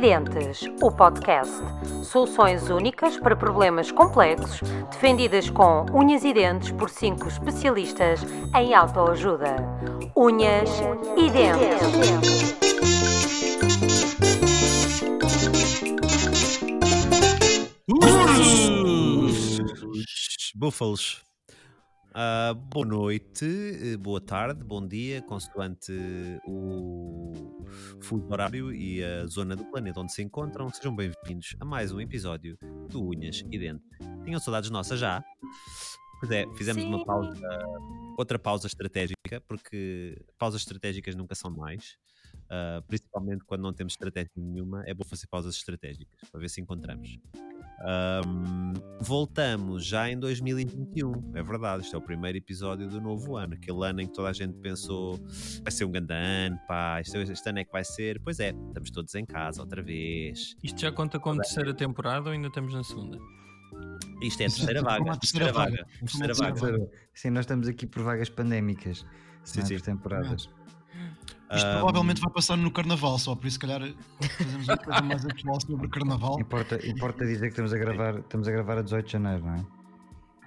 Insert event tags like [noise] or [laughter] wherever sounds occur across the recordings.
Unhas e Dentes, o podcast. Soluções únicas para problemas complexos, defendidas com unhas e dentes por cinco especialistas em autoajuda. Unhas e Dentes. Búfalos. Uh, boa noite, eh, boa tarde, bom dia, consoante o fuso horário e a zona do planeta onde se encontram. Sejam bem-vindos a mais um episódio do Unhas e Dente. Tinham saudades nossas já? Pois é, fizemos Sim. uma pausa, outra pausa estratégica, porque pausas estratégicas nunca são mais. Uh, principalmente quando não temos estratégia nenhuma, é bom fazer pausas estratégicas para ver se encontramos. Um, voltamos já em 2021, é verdade. Este é o primeiro episódio do novo ano, aquele ano em que toda a gente pensou vai ser um grande ano, pá, este, este ano é que vai ser. Pois é, estamos todos em casa outra vez. Isto já conta como terceira temporada ou ainda estamos na segunda? Isto é a terceira vaga. Terceira vaga. Terceira vaga. Sim, nós estamos aqui por vagas pandémicas, sim, sim. por temporadas. Isto um, provavelmente vai passar no Carnaval só, por isso, se calhar, fazemos uma coisa mais atual sobre o Carnaval. Importa, importa dizer que estamos a, gravar, estamos a gravar a 18 de janeiro, não é?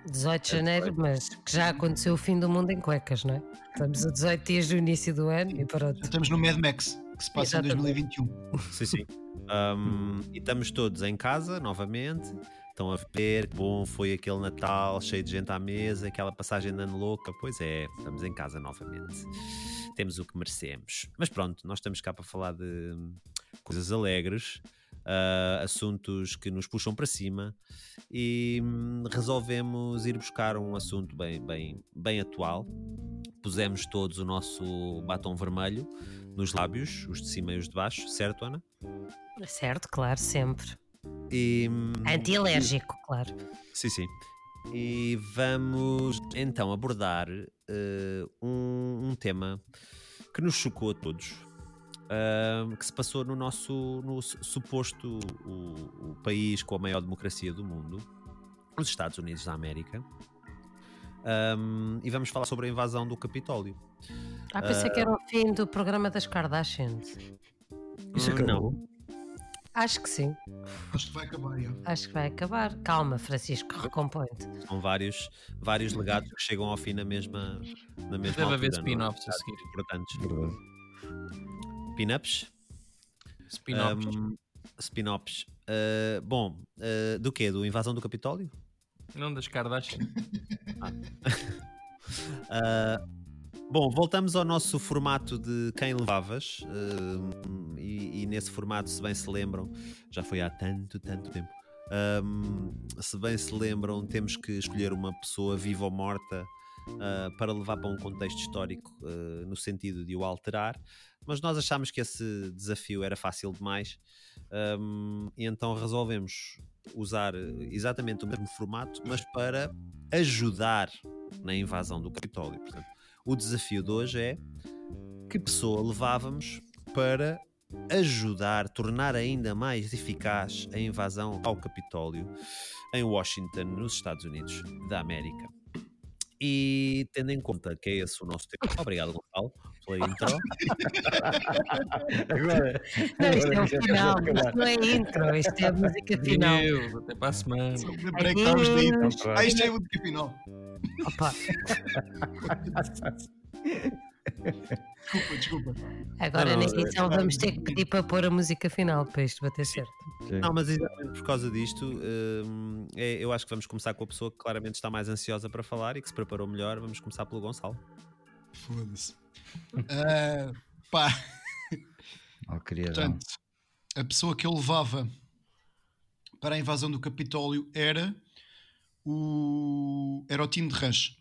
18 de janeiro, mas que já aconteceu o fim do mundo em cuecas, não é? Estamos a 18 dias do início do ano e pronto. Estamos no Mad Max, que se passa Exatamente. em 2021. Sim, sim. Um, e estamos todos em casa novamente. Estão a ver bom foi aquele Natal cheio de gente à mesa, aquela passagem de ano louca. Pois é, estamos em casa novamente. Temos o que merecemos. Mas pronto, nós estamos cá para falar de coisas alegres, uh, assuntos que nos puxam para cima e hum, resolvemos ir buscar um assunto bem, bem, bem atual. Pusemos todos o nosso batom vermelho nos lábios, os de cima e os de baixo, certo, Ana? Certo, claro, sempre. E, Antialérgico, claro. Sim, sim. E vamos então abordar uh, um, um, tema que nos chocou a todos, uh, que se passou no nosso no suposto o, o, país com a maior democracia do mundo, os Estados Unidos da América. Um, e vamos falar sobre a invasão do Capitólio. Ah, pensei uh, que era o fim do programa das Kardashians. Isso acabou? Não. Acho que sim. Acho que vai acabar, já. Acho que vai acabar. Calma, Francisco, recompõe-te. São vários, vários legados que chegam ao fim na mesma, na mesma Deve haver é? spin-offs a seguir. Importantes. Pin-ups? Spin-offs. Um, Spin-offs. Uh, bom, uh, do quê? Do Invasão do Capitólio? Não das Kardashian. [laughs] ah. uh, [laughs] Bom, voltamos ao nosso formato de quem levavas, uh, e, e, nesse formato, se bem se lembram, já foi há tanto, tanto tempo. Um, se bem se lembram, temos que escolher uma pessoa viva ou morta uh, para levar para um contexto histórico uh, no sentido de o alterar, mas nós achámos que esse desafio era fácil demais um, e então resolvemos usar exatamente o mesmo formato, mas para ajudar na invasão do Capitólio. Portanto, o desafio de hoje é que pessoa levávamos para ajudar, tornar ainda mais eficaz a invasão ao Capitólio em Washington, nos Estados Unidos da América. E tendo em conta que é esse o nosso tema, obrigado Gonçalo pela intro. [laughs] agora, não, isto é o final, isto não é intro, isto é a música final. Meu, até para a semana. Lembrei que estávamos na intro. Ah, isto é a música final. Opa. desculpa, desculpa. Agora na edição vamos ter que pedir para pôr a música final para isto bater certo. Sim. Não, mas exatamente por causa disto, hum, é, eu acho que vamos começar com a pessoa que claramente está mais ansiosa para falar e que se preparou melhor. Vamos começar pelo Gonçalo. Foda-se. uh, pá. Oh, Portanto, a pessoa que eu levava para a invasão do Capitólio era o, era o time de Rush.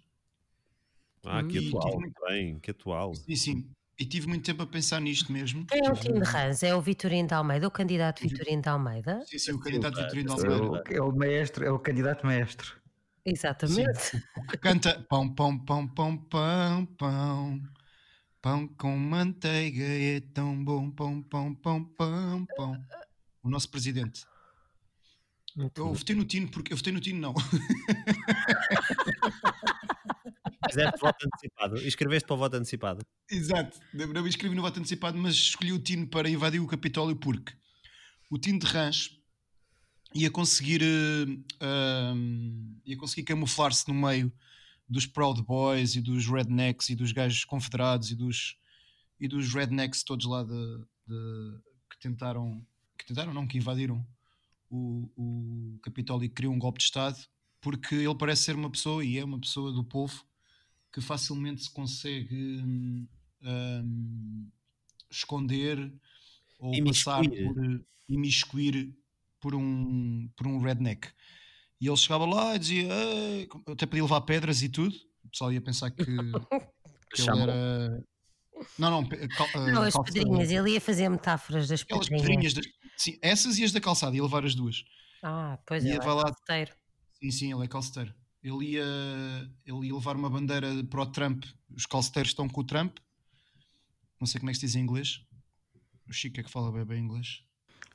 Ah, que atual, muito... bem, que atual. Sim, sim. E tive muito tempo a pensar nisto mesmo. Quem é o time de Rans? É o Vitorino de Almeida, o candidato Vitorino de Almeida? Sim, sim, o candidato Vitorino de Almeida. É o maestro, é o candidato maestro. Exatamente. Sim. Que canta pão, pão, pão, pão, pão, pão. Pão com manteiga é tão bom, pão, pão, pão, pão, pão. O nosso presidente. Muito eu votei no Tino porque eu votei no Tino, não. [laughs] Fizeste voto antecipado. Escreveste para o voto antecipado. Exato. Me inscrevi no voto antecipado, mas escolhi o Tino para invadir o Capitólio porque o Tim de Rãs ia conseguir, uh, um, ia conseguir camuflar-se no meio dos Proud Boys e dos Rednecks e dos gajos confederados e dos, e dos Rednecks todos lá de, de- que tentaram, que tentaram não, que invadiram o, o Capitólio criou um golpe de Estado porque ele parece ser uma pessoa e é uma pessoa do povo que facilmente se consegue hum, hum, esconder ou passar Imiscuir. por imiscuir por um, por um redneck. E ele chegava lá e dizia, "Ei", até podia levar pedras e tudo. O pessoal ia pensar que, [laughs] que ele era. Não, não, cal- Não, as calça- pedrinhas, ele ia fazer metáforas das Aquelas pedrinhas. pedrinhas, das- sim, essas e as da calçada, ia levar as duas. Ah, pois é, ia vai lá- calceteiro. Sim, sim, ele é calceteiro. Ele ia, ele ia levar uma bandeira para o Trump. Os calceteiros estão com o Trump. Não sei como é que se diz em inglês. O Chico é que fala bem, bem inglês.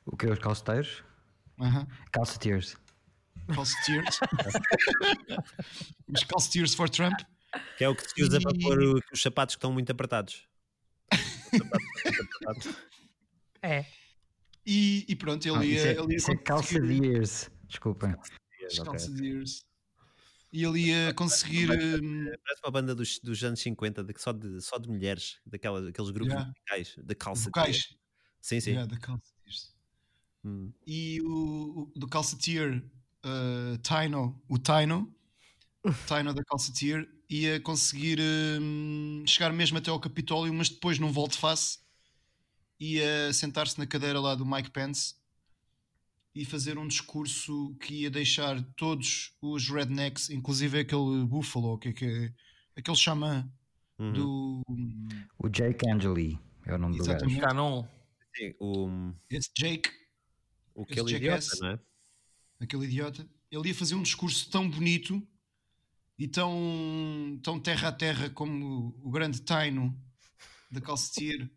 O que é os calceteiros? Aham. Calceteers. Calceteers. [laughs] os calceteers for Trump. Que é o que se usa para E- pôr o- [laughs] os sapatos que estão muito apertados. É. E, e pronto, ele Ah, ia. isso é, ele ia isso é. Desculpem. calceteers. E ele ia conseguir. hum, Parece uma banda dos, dos anos 50, de, só, de, só de mulheres, daquelas, daqueles grupos Yeah. musicais, de calça. vocais. Sim, sim. Yeah, the calceteers. Hum. e o, o do calceteer uh, Tino, o Tino, Tino da calceteer, ia conseguir hum, chegar mesmo até ao Capitólio, mas depois num volte-face ia sentar-se na cadeira lá do Mike Pence e fazer um discurso que ia deixar todos os rednecks, inclusive aquele Buffalo, que é que é, aquele xamã Uhum. do O Jake Angeli é o nome do gajo. Exatamente. Canon. Sim, o, esse Jake, o Esse aquele idiota, jackass. não é? aquele idiota, ele ia fazer um discurso tão bonito e tão, tão terra a terra como o grande Taino da Calceteer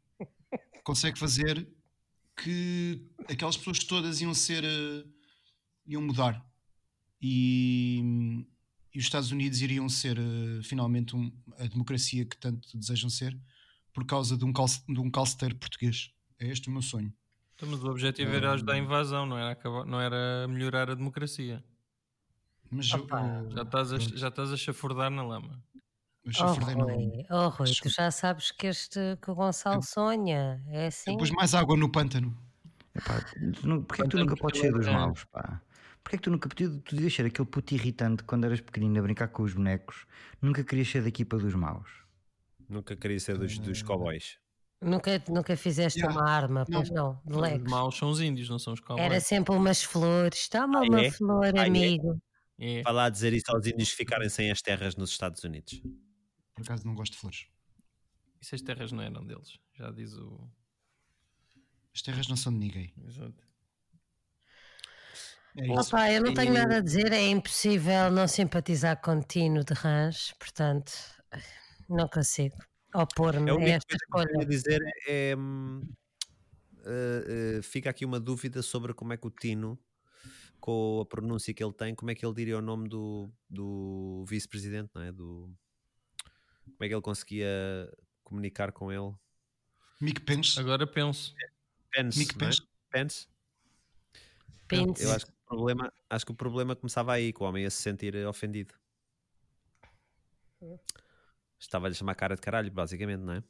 consegue fazer que aquelas pessoas todas iam ser eh, iam mudar e, e os Estados Unidos iriam ser eh, finalmente um- a democracia que tanto desejam ser por causa de um, calce, de um calceteiro português é este o meu sonho Então, mas o objetivo era ajudar a invasão, não era, acabar, não era melhorar a democracia. mas Opa. eu- Já estás a, já estás a chafurdar na lama. Eu Oh, no- Rui, oh, Rui, tu já sabes que este que o Gonçalo sonha. É assim. Depois mais água no pântano. Epá, tu nu- porquê que tu nunca podes ser dos é? maus, pá? Porquê que tu nunca tu, tu devias ser aquele puto irritante quando eras pequenino a brincar com os bonecos? Nunca querias ser da equipa dos maus. Nunca queria ser dos, dos cowboys. Nunca, nunca fizeste Yeah. uma arma, Não. pois não, de Os Legos. maus são os índios, não são os cowboys. Era sempre umas flores. Toma Ah, uma é? flor, Ah, é? amigo. É. Vai lá dizer isso aos índios ficarem sem as terras nos Estados Unidos. Por acaso não gosto de flores. E se as terras não eram deles? Já diz o. As terras não são de ninguém. Exato. É. Opa, eu não tenho nada a dizer, é impossível não simpatizar com Tino de Rãs, portanto, não consigo opor-me A a única esta coisa que eu escolha. queria dizer é. eh, eh, fica aqui uma dúvida sobre como é que o Tino, com a pronúncia que ele tem, como é que ele diria o nome do, do vice-presidente, não é? Do, como é que ele conseguia comunicar com ele? Mick Pence. Agora penso. Pence, Mick é? Pence. Pence? Pence. Eu acho que, o problema, acho que o problema começava aí, que o homem ia se sentir ofendido. Estava-lhe a chamar cara de caralho, basicamente, não é?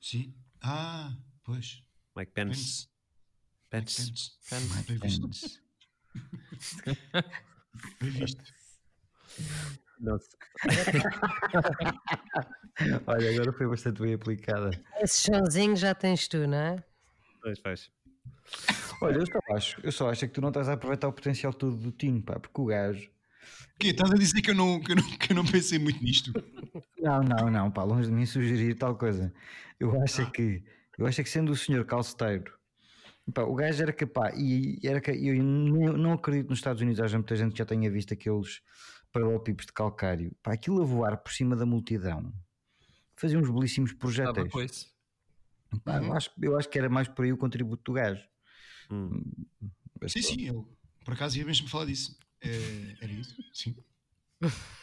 Sim. Ah, pois. Mike Pence. Pence. Pence. Pence. [laughs] Bem visto. [laughs] Nossa. [laughs] Olha, agora foi bastante bem aplicada. Esse chãozinho já tens tu, não é? Pois, pois. Olha, eu só acho, eu só acho é que tu não estás a aproveitar o potencial todo do Tino, pá, porque o gajo. O quê? Estás a dizer que eu, não, que, eu não, que eu não pensei muito nisto? Não, não, não, pá, longe de mim sugerir tal coisa. Eu acho é que, eu acho é que sendo o senhor calceteiro, pá, o gajo era capaz, e era, eu não, não acredito nos Estados Unidos, haja muita gente que já tenha visto aqueles paralelepípedos de calcário, pá, aquilo a voar por cima da multidão, fazia uns belíssimos isso. Pá, eu, acho, eu acho que era mais por aí o contributo do gajo. Hum. Mas Sim, pronto. sim. Eu, por acaso ia mesmo falar disso. É, era isso? Sim.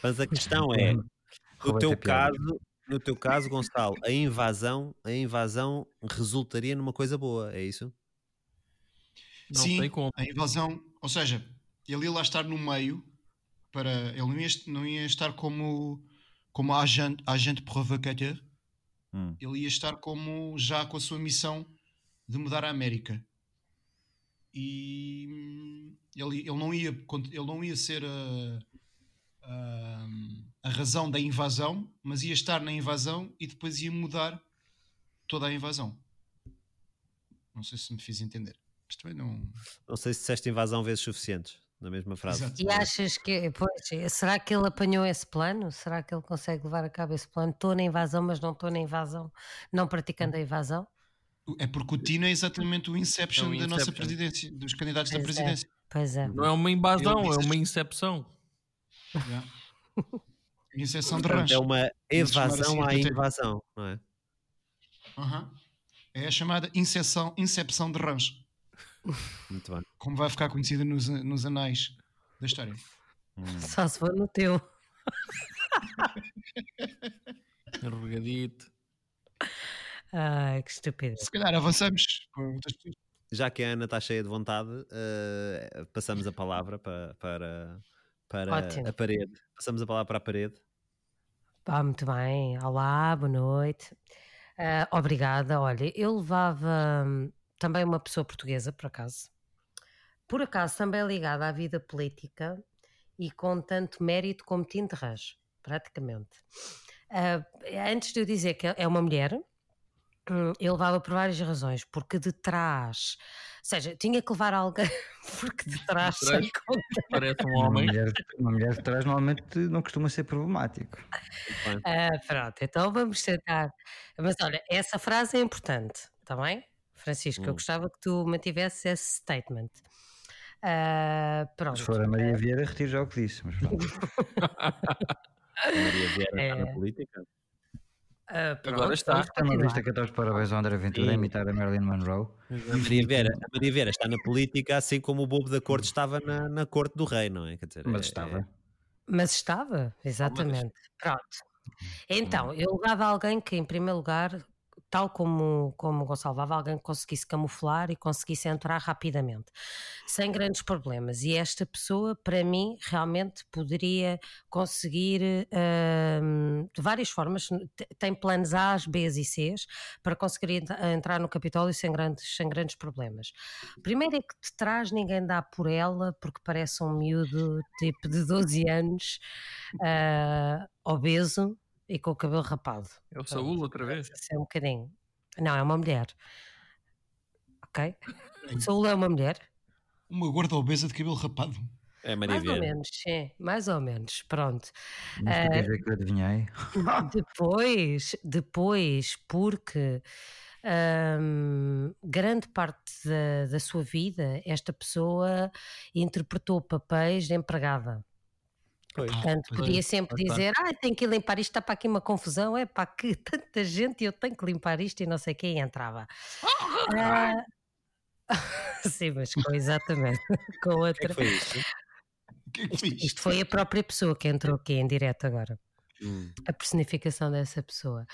Mas a questão é, no teu caso, no teu caso, Gonçalo, a invasão, a invasão resultaria numa coisa boa, é isso? Não Sim, a invasão, ou seja, ele ia lá estar no meio para. Ele não ia, não ia estar como, como agente, agente provocateur, Hum. ele ia estar como já com a sua missão de mudar a América. E ele, ele, não, ia, ele não ia ser a, a, a razão da invasão, mas ia estar na invasão e depois ia mudar toda a invasão. Não sei se me fiz entender. Mas também não. Não sei se disseste invasão vezes suficientes na mesma frase. Exato. E achas que, pois, será que ele apanhou esse plano? Será que ele consegue levar a cabo esse plano? Estou na invasão, mas não estou na invasão, não praticando a invasão? É porque o Tino é exatamente o Inception, É o da nossa Inception. presidência, dos candidatos da Pois é. presidência. Pois é. Não é uma invasão, é uma incepção. Yeah. Incepção de rancho. é uma evasão assim, à invasão, não é? Aham. É a chamada incepção, incepção de rancho, Muito bem. como vai ficar conhecida nos, nos anais da história. Só se for no teu. [laughs] Arrugadito. Ai, que estupidez. Se calhar avançamos. Já que a Ana está cheia de vontade, eh, passamos a palavra para, para, para Ótimo. a parede. Passamos a palavra para a parede. Ah, muito bem. Olá, boa noite. Ah, obrigada. Olha, eu levava hum, também uma pessoa portuguesa, por acaso. Por acaso também ligada à vida política e com tanto mérito como Tim de Rãs, praticamente. Ah, antes de eu dizer que é uma mulher, hum, eu levava por várias razões. Porque de trás, ou seja, tinha que levar alguém, [laughs] porque de trás, De trás. Parece um Uma homem. mulher, uma mulher de trás normalmente não costuma ser problemático. Ah, pronto, então vamos tentar. Mas olha, essa frase é importante, está bem? Francisco, eu Hum. gostava que tu mantivesses esse statement. Ah, pronto. Se for a Maria Vieira, retiro já o que disse. Mas pronto. [laughs] Maria Vieira está na É. política. Ah, pronto, Agora está. Está continuar. vista que até os parabéns ao André Ventura a imitar a Marilyn Monroe. A Maria, Vieira, a Maria Vieira está na política assim como o bobo da corte estava na, na corte do rei, não é? Quer dizer, Mas é- estava. Mas estava, exatamente. Pronto. Então, eu levava alguém que, em primeiro lugar, tal como, como Gonçalo levava, alguém que conseguisse camuflar e conseguisse entrar rapidamente, sem grandes problemas. E esta pessoa, para mim, realmente poderia conseguir hum, de várias formas, te- tem planos A, B e C para conseguir ent- entrar no Capitólio sem grandes, sem grandes problemas. Primeiro é que de trás ninguém dá por ela, porque parece um miúdo tipo de 12 anos, ah, obeso e com o cabelo rapado. É o Saúl outra vez. Assim, um bocadinho. Não, é uma mulher. Ok? Saúl é uma mulher? Uma gorda obesa de cabelo rapado. É a Maria mais ou Vieira. menos, sim, mais ou menos. Pronto. Mas tu Eh, ver que eu adivinhei? [laughs] Depois, depois, porque hum, grande parte da, da sua vida esta pessoa interpretou papéis de empregada. Pois. Portanto, pois é, podia sempre pois dizer: Ah, tenho que limpar isto, está para aqui uma confusão. É para que [laughs] tanta gente eu tenho que limpar isto e não sei quem entrava. Ah, [laughs] Sim, mas com exatamente [laughs] com O que é outra. que foi isto? Que é fiz? Isto foi a própria pessoa que entrou aqui em direto agora. Hum. a personificação dessa pessoa.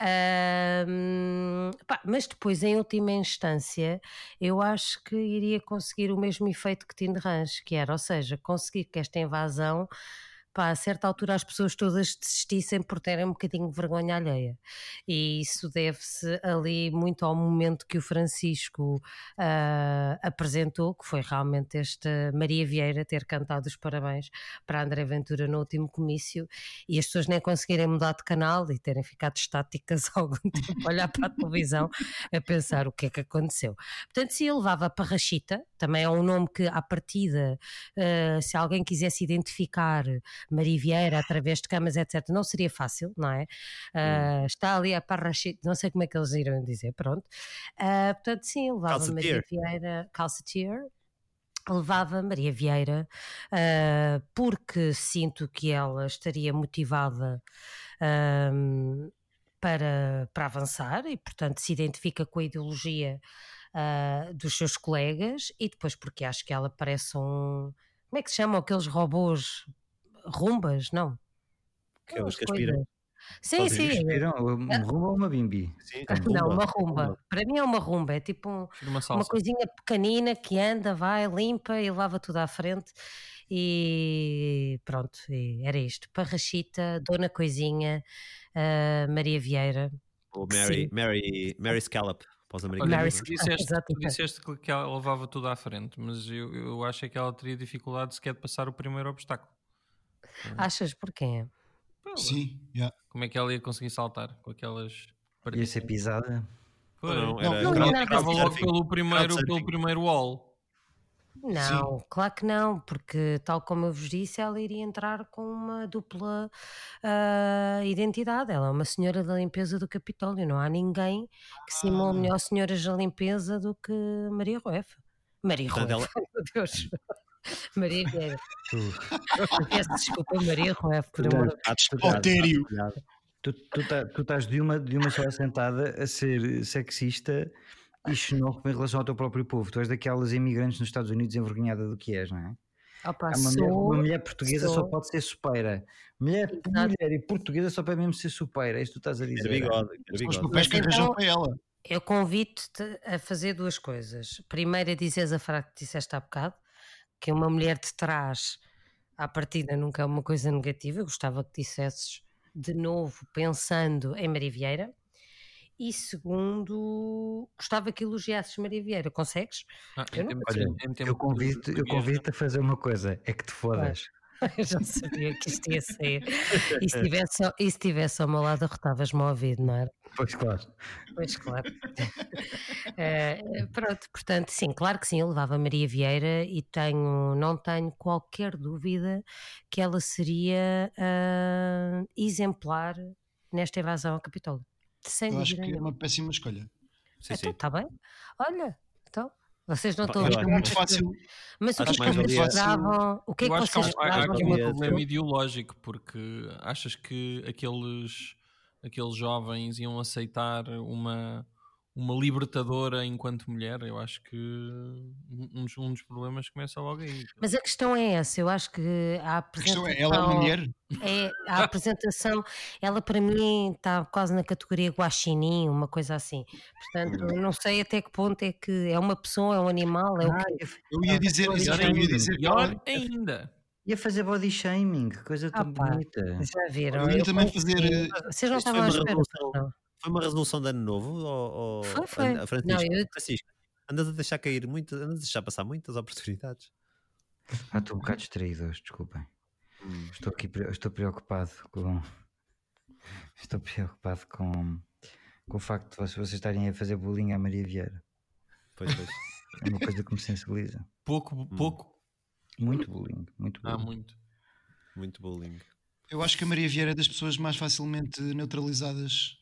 Ahm, pá, mas depois, em última instância, eu acho que iria conseguir o mesmo efeito que Tim de Range, que era, ou seja, conseguir que esta invasão, pá, a certa altura as pessoas todas desistissem por terem um bocadinho de vergonha alheia. E isso deve-se ali muito ao momento que o Francisco ah, apresentou, que foi realmente esta Maria Vieira ter cantado os parabéns para André Ventura no último comício e as pessoas nem conseguirem mudar de canal e terem ficado estáticas [laughs] algum tempo a olhar para a televisão a pensar o que é que aconteceu. Portanto, se ele levava a Parrachita, também é um nome que à partida, eh, se alguém quisesse identificar Maria Vieira através de camas, etc., não seria fácil, não é? Ah, Está ali a Parrachita, não sei como é que eles iriam dizer, pronto. Ah, portanto, sim, levava Maria. Vieira, calceteer, levava Maria Vieira ah, porque sinto que ela estaria motivada ahm, para, para avançar e, portanto, se identifica com a ideologia ah, dos seus colegas e depois porque acho que ela parece um. Como é que se chamam aqueles robôs? Rumbas? Não. Que é os que Aquelas aspiram. coisas. Sim, Vocês sim. Viram? Uma rumba ou uma bimbi? Sim, Não, uma rumba. Para mim é uma rumba. É tipo um- uma uma coisinha pequenina que anda, vai, limpa e leva tudo à frente. E pronto, e era isto. Parrachita, Dona Coisinha, ah, Maria Vieira. Ou Mary. Mary, Mary Scallop para os americanos. É? tu disseste, tu Exatamente. disseste que, que ela levava tudo à frente, mas eu, eu acho é que ela teria dificuldade sequer de passar o primeiro obstáculo. Achas porquê? Pô, Sim, yeah. Como é que ela ia conseguir saltar com aquelas Ia ser pisada. Não, Não, era não, logo pelo primeiro, pelo primeiro wall. Não, claro que não, porque tal como eu vos disse, ela iria entrar com uma dupla ah, identidade. Ela é uma senhora da limpeza do Capitólio. Não há ninguém que simule Ah. melhor senhoras da limpeza do que Maria Rueff. Maria Rueff, [laughs] meu Deus. Maria Vieira. Peço desculpa, Maria Rueff, por amor Otério. Tu, tu, tá- tu estás de uma, de uma só assentada a ser sexista e xenófobo em relação ao teu próprio povo. Tu és daquelas imigrantes nos Estados Unidos envergonhada do que és, não é? Opa, uma, mulher, sou- uma mulher portuguesa só sou- pode ser supeira. Mulher, Exato. mulher e portuguesa só pode mesmo ser supeira. É isso que tu estás a dizer. bigode, ter Os bigode. papéis que Mas arranjou então- para ela. Eu convido-te a fazer duas coisas. Primeiro, a dizeres a frase que disseste há bocado, que uma mulher de trás, à partida, nunca é uma coisa negativa. Eu gostava que dissesses de novo, pensando em Maria Vieira. E segundo, gostava que elogiasses Maria Vieira. Consegues? Ah, Eu não Olha, Eu convido-te convido a fazer uma coisa: é que te fodas. [laughs] Eu já sabia que isto ia sair. E se [laughs] estivesse ao- e se estivesse ao meu lado, arrotavas-me ao ouvido, não era? Pois claro. Pois claro. [laughs] Eh, pronto, portanto, sim, claro que sim, eu levava Maria Vieira e tenho, não tenho qualquer dúvida que ela seria ah, exemplar nesta invasão ao Capitólio. Sem Eu acho que é uma péssima escolha. Sim, Então, sim. está bem? Olha, então, vocês não estão a que é ver muito fácil. Mas o que é que vocês valia- esperavam? O que é que há, vocês um- há- há esperavam um problema pessoa? ideológico, porque achas que aqueles, aqueles jovens iam aceitar uma, uma libertadora enquanto mulher? Eu acho que um dos, um dos problemas começa logo aí. Mas a questão é essa, eu acho que a A questão apresentação... é, ela é uma mulher? É, a apresentação, ela para mim está quase na categoria guaxinim, uma coisa assim. Portanto, não sei até que ponto é que é uma pessoa, é um animal, é o quê? Eu ia dizer, exato, eu ia dizer que Pior ainda. Ia fazer body shaming, que coisa tão Ah, bonita. Já viram? Eu ia também fazer, eh, Vocês não foi estavam à espera. não. Foi uma resolução de ano novo? Ou, ou- Foi, foi. Francisco, Não, eu- Francisco, andas a deixar cair muito, andas a deixar passar muitas oportunidades. Ah, estou um bocado distraído hoje, desculpem. Hum. Estou aqui, estou preocupado com. [laughs] Estou preocupado com, com o facto de vocês, estarem a fazer bullying à Maria Vieira. Pois, pois. É uma coisa que me sensibiliza. Pouco, pouco. Muito bullying, muito Há bullying. muito. Muito bullying. Eu acho que a Maria Vieira é das pessoas mais facilmente neutralizadas,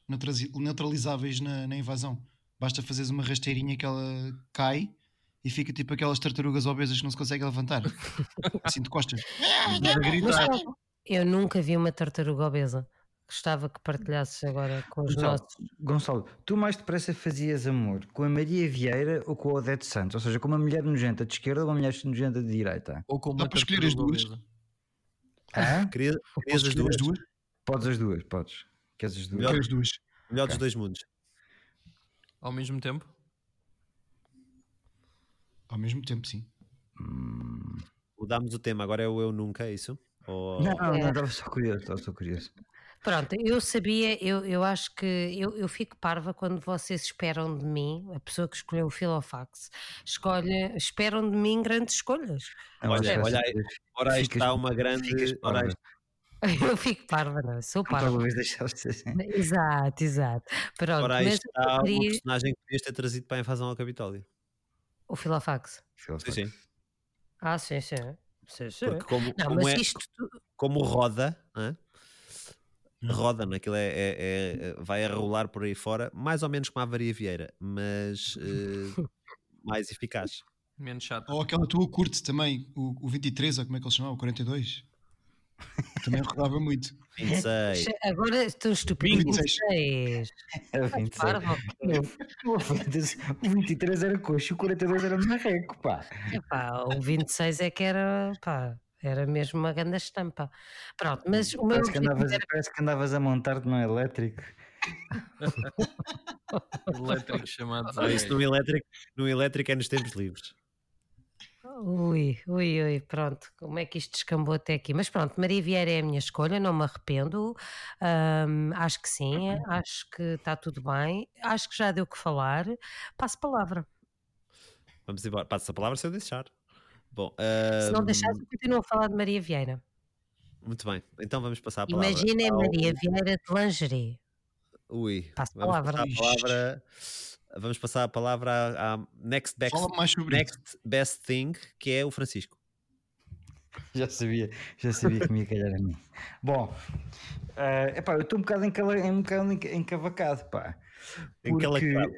neutralizáveis na, na invasão. Basta fazeres uma rasteirinha que ela cai e fica tipo aquelas tartarugas obesas que não se conseguem levantar. [laughs] assim de costas. Eu nunca vi uma tartaruga obesa. Gostava que partilhasses agora com os Gonçalo, nossos. Gonçalo, tu mais depressa fazias amor com a Maria Vieira ou com a Odete Santos? Ou seja, com uma mulher nojenta de esquerda ou uma mulher nojenta de direita? Ou com Dá uma para escolher as duas? obesa. Queria, Posso querias as escolher duas? Podes as duas, podes. Queres as duas? Melhor. As duas. Melhor dos dois mundos. Ao mesmo tempo? Ao mesmo tempo, sim. Mudámos o tema, agora é o eu nunca, é isso? Ou... Não, não, É. não, estava só curioso, estava só curioso. Pronto, eu sabia, eu, eu acho que eu, eu fico parva quando vocês esperam de mim, a pessoa que escolheu o Filofax, escolhe, esperam de mim grandes escolhas. Olha, olha Ora, está uma grande. Ora. [laughs] Eu fico parva, não, sou parva. talvez deixaste assim. Exato, exato. Pronto, ora aí mas está uma queria... personagem que podias ter trazido para a invasão ao Capitólio. o Filofax. Sim, sim. Ah, sim, sim. sim, sim. Porque como, Não, como, mas é, isto como roda, hã? roda, naquilo é, é- é- vai a rolar por aí fora, mais ou menos como a Maria Vieira, mas eh, [laughs] mais eficaz. Menos chato. Ou aquela tua curte também, o, o 23, ou como é que ele chamava? O 42. Também rodava muito. [laughs] 26. agora estou estúpido. 26. 26. Era 26. Parva, ok. Não, o 23 o 23 era coxo, o 42 era marreco, pá. Epá, o 26 é que era, pá, Era mesmo uma grande estampa. Pronto, mas o meu Parece que, objetivo andavas, era- parece que andavas a montar-te num elétrico. [laughs] Elétrico chamado Ah, isso no elétrico, no elétrico é nos tempos livres. Ui, ui, ui, pronto, como é que isto descambou até aqui? Mas pronto, Maria Vieira é a minha escolha, não me arrependo. Ahm, acho que sim, acho que está tudo bem, acho que já deu o que falar. Passo palavra. Vamos embora. Passa a palavra se eu deixar. Bom, Se não ahm, deixares, eu continuo a falar de Maria Vieira. muito bem. Então vamos passar a palavra. Imaginem ao- Maria Vieira de lingerie. Ui, Passo vamos palavra. passar a palavra. Vamos passar a palavra à, à next, best, next best thing, que é o Francisco. Já sabia, já sabia que me ia calhar a mim. Bom, eh, epá, eu estou um bocado, encala, um bocado enca- encavacado, pá. Encalacrado,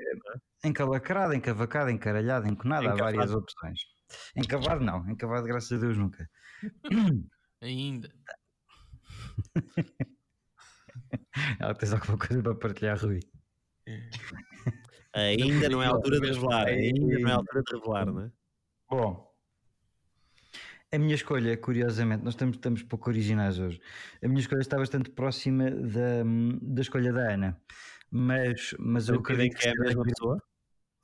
encalacrado, encavacado, encaralhado, enconado, há várias opções. Encavado não, encavado graças a Deus nunca. [coughs] Ainda. [coughs] Ela tens alguma coisa para partilhar, Rui? Ainda não é a altura de revelar. Ainda não é a altura de revelar, não é? Bom, a minha escolha, curiosamente, nós estamos, estamos pouco originais hoje. A minha escolha está bastante próxima da, da escolha da Ana, mas, mas eu Acreditem acredito que é a mesma pessoa.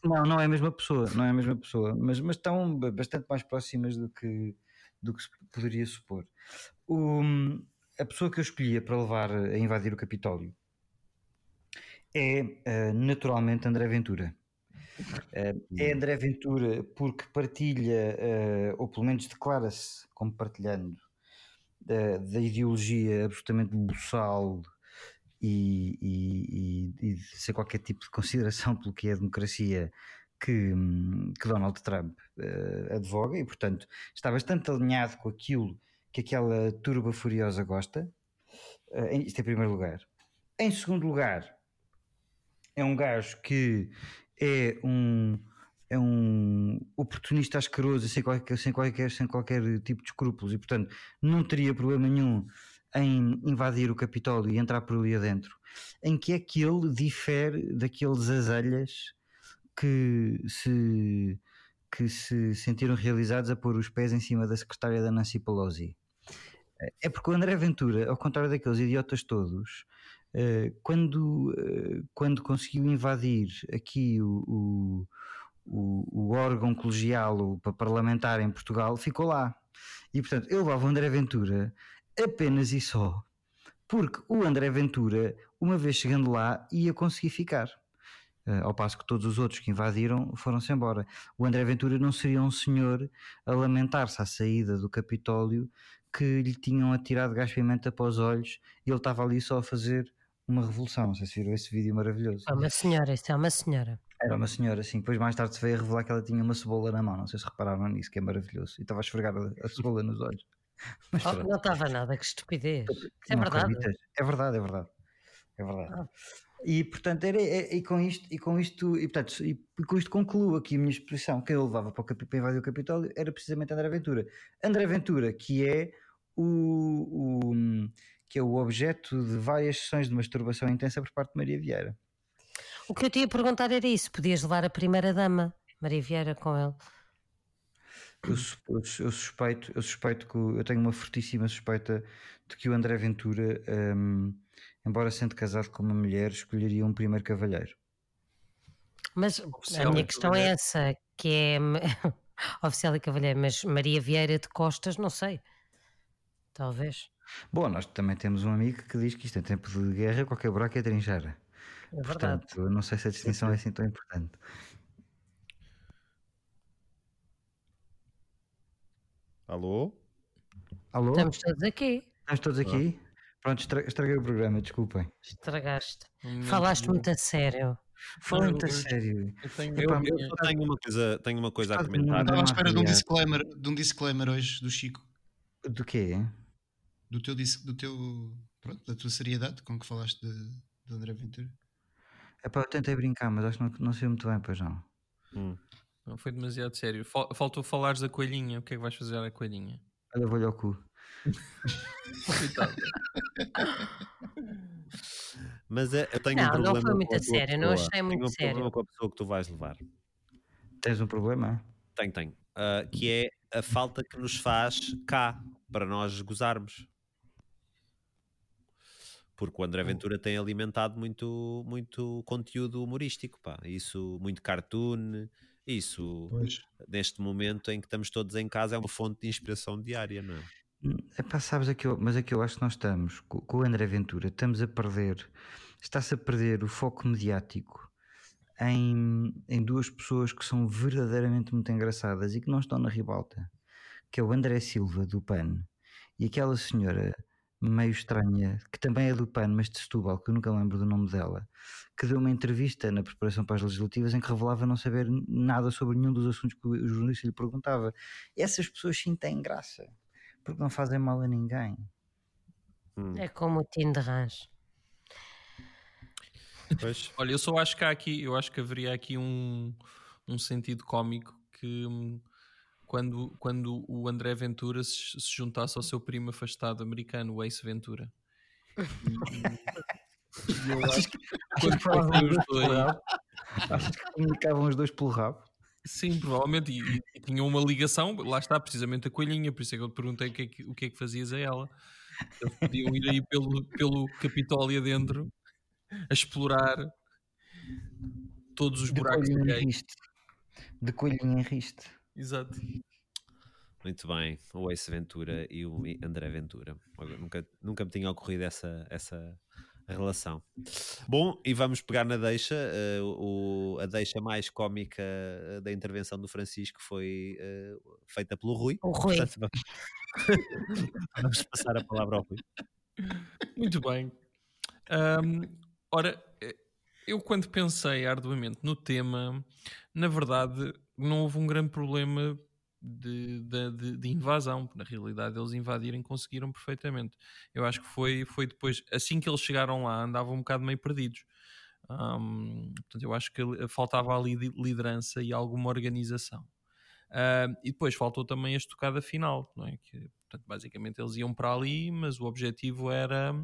Não, não é a mesma pessoa, não é a mesma pessoa, mas, mas estão ba- bastante mais próximas do que, do que se poderia supor. O- a pessoa que eu escolhia para levar a invadir o Capitólio é eh, naturalmente André Ventura. Eh, é André Ventura porque partilha, eh, ou pelo menos declara-se como partilhando, da, da ideologia absolutamente buçal e, e, e, e sem qualquer tipo de consideração pelo que é a democracia que, hum, que Donald Trump advoga e, portanto, está bastante alinhado com aquilo que aquela turba furiosa gosta. Em- isto em primeiro lugar. Em segundo lugar, é um gajo que é um, é um oportunista asqueroso sem qualquer, sem, qualquer, sem qualquer tipo de escrúpulos e, portanto, não teria problema nenhum em invadir o Capitólio e entrar por ali adentro. Em que é que ele difere daqueles azelhas que se, que se sentiram realizados a pôr os pés em cima da secretária da Nancy Pelosi? É porque o André Ventura, ao contrário daqueles idiotas todos, quando, eh, quando conseguiu invadir aqui o, o, o, órgão colegial o pa- parlamentar em Portugal, ficou lá. E portanto, eu levava o André Ventura apenas e só porque o André Ventura, uma vez chegando lá, ia conseguir ficar. Eh, ao passo que todos os outros que invadiram foram-se embora. O André Ventura não seria um senhor a lamentar-se à saída do Capitólio que lhe tinham atirado gás pimenta para os olhos e ele estava ali só a fazer uma revolução. Não sei se viram esse vídeo maravilhoso. É uma senhora, isso é uma senhora. Era uma senhora, assim. Depois mais tarde se veio a revelar que ela tinha uma cebola na mão. Não sei se repararam nisso, que é maravilhoso. E estava a esfregar a, a cebola nos olhos. [laughs] Mas Oh, não estava nada, que estupidez. É verdade. É verdade, é verdade. É verdade. Ah. E portanto, era, é- e, com isto, e com isto, e, portanto, e, e com isto concluo aqui a minha exposição. Quem eu levava para, o, para invadir o Capitólio era precisamente André Ventura. André Ventura, que é o, o- que é o objeto de várias sessões de masturbação intensa por parte de Maria Vieira. O que eu te ia perguntar era isso: podias levar a primeira dama, Maria Vieira, com ele. Eu, eu sus- eu suspeito, eu suspeito que eu tenho uma fortíssima suspeita de que o André Ventura, hum, embora sendo casado com uma mulher, escolheria um primeiro cavalheiro. Mas Oficial a minha questão é essa, que é [laughs] oficial e cavalheiro, mas Maria Vieira de Costas, não sei. Talvez. Bom, nós também temos um amigo que diz que isto em tempo de guerra, qualquer buraco é trincheira. É. Portanto, eu não sei se a distinção é assim tão importante. Alô? Alô? Estamos todos aqui. Estamos todos aqui? Pronto, estra- estraguei o programa, desculpem. Estragaste. Momento Falaste de- muito a sério. Falando eu- a sério. Eu tenho, Eu, Epá, eu só tenho uma coisa, tenho uma coisa a comentar. Estava à espera de um disclaimer, de um disclaimer hoje do Chico, Do quê? Do teu, do teu pronto, da tua seriedade com que falaste de, de André Ventura. Epá, eu tentei brincar, mas acho que não, não sei muito bem, pois não. Hum. Não foi demasiado sério. Fal- Faltou falares da coelhinha. O que é que vais fazer à coelhinha? Olha, vou-lhe ao cu. [laughs] Mas é, eu tenho Não, um não problema foi muito a sério, não achei muito tenho um sério. problema com a pessoa que tu vais levar. Tens um problema? Tenho, tenho. Ah, que é a falta que nos faz cá para nós gozarmos. Porque o André Ventura tem alimentado muito, muito conteúdo humorístico, pá. Isso, muito cartoon, isso, Pois. neste momento em que estamos todos em casa, é uma fonte de inspiração diária, não é? É pá, sabes, aqui, mas aqui eu acho que nós estamos, co- com, o André Ventura, estamos a perder, está-se a perder o foco mediático em, em duas pessoas que são verdadeiramente muito engraçadas e que não estão na ribalta, que é o André Silva, do PAN, e aquela senhora meio estranha, que também é do PAN, mas de Setúbal, que eu nunca lembro do nome dela, que deu uma entrevista na preparação para as legislativas em que revelava não saber nada sobre nenhum dos assuntos que o jornalista lhe perguntava. Essas pessoas sim têm graça porque não fazem mal a ninguém. Hum, É como o Tim de Rãs. pois. Olha, eu só acho que há aqui, eu acho que haveria aqui um, um sentido cómico que hum, quando, quando o André Ventura se, se juntasse ao seu primo afastado americano, o Ace Ventura. E, [laughs] e eu acho que quando os dois, Achas que comunicavam os dois pelo rabo? sim, provavelmente, e, e- tinham uma ligação, lá está, precisamente a coelhinha, por isso é que eu te perguntei o que é que, o que, é que fazias a ela. Eles podiam ir aí pelo, pelo Capitólio adentro a explorar todos os De buracos coelhinho de em gay. riste. De coelhinho em riste. Exato. Muito bem, o Ace Ventura e o André Ventura. Nunca, nunca me tinha ocorrido essa, essa relação. Bom, e vamos pegar na deixa. eh, o, a deixa mais cómica eh, da intervenção do Francisco foi eh, feita pelo Rui. O Rui. Portanto, vamos, [laughs] vamos passar a palavra ao Rui. Muito bem. Ahm, ora, eu quando pensei arduamente no tema, na verdade, não houve um grande problema de, de- de- invasão. Na realidade, eles invadirem conseguiram perfeitamente. Eu acho que foi, foi depois, assim que eles chegaram lá, andavam um bocado meio perdidos. Ahm, portanto, eu acho que faltava ali li- liderança e alguma organização. Ah, e depois faltou também a estocada final, não é? Que, portanto, basicamente eles iam para ali, mas o objetivo era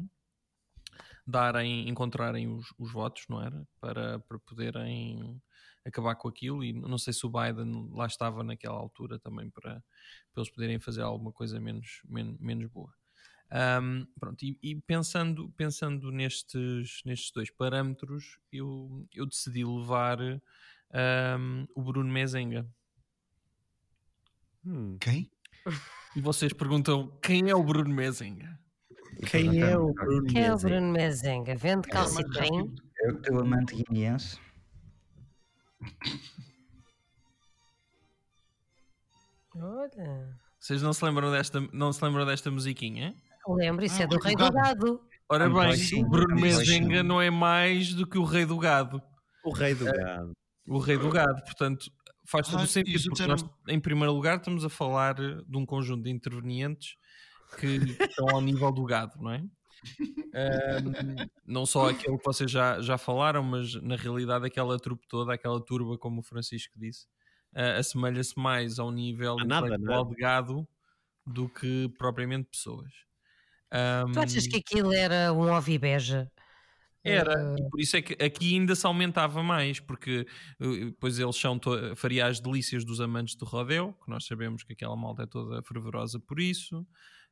darem, encontrarem os, os votos, não era? Para, para poderem acabar com aquilo. E não sei se o Biden lá estava naquela altura também para, para eles poderem fazer alguma coisa menos, men- menos boa. Ahm, pronto, e, e pensando, pensando nestes, nestes dois parâmetros, eu, eu decidi levar ahm, o Bruno Mezenga. Hum, Quem? E vocês perguntam quem é o Bruno Mezenga? Quem é o Bruno Quem é o Mezenga? Bruno Mezenga? Vende calcitrim? É o teu amante guineense. Olha. Vocês não se lembram desta, não se lembram desta musiquinha? Lembro, isso Ah, é do Rei do gado. Ora Ah, bem, o Bruno Mezenga sim. não é mais do que o rei do gado. O rei do gado. O rei do gado, portanto, faz todo Ah, o sentido, isso porque disseram- nós, em primeiro lugar, estamos a falar de um conjunto de intervenientes que estão ao nível do gado, não é? Ahm, não só aquele que vocês já, já falaram, mas na realidade aquela trupe toda, aquela turba, como o Francisco disse, ah, assemelha-se mais ao nível nada, intelectual nada. de gado do que propriamente pessoas. Tu achas que aquilo era um ovibeja? era, Ah, e por isso é que aqui ainda se aumentava mais, porque eh, depois eles são, to- faria as delícias dos amantes do rodeo, que nós sabemos que aquela malta é toda fervorosa por isso,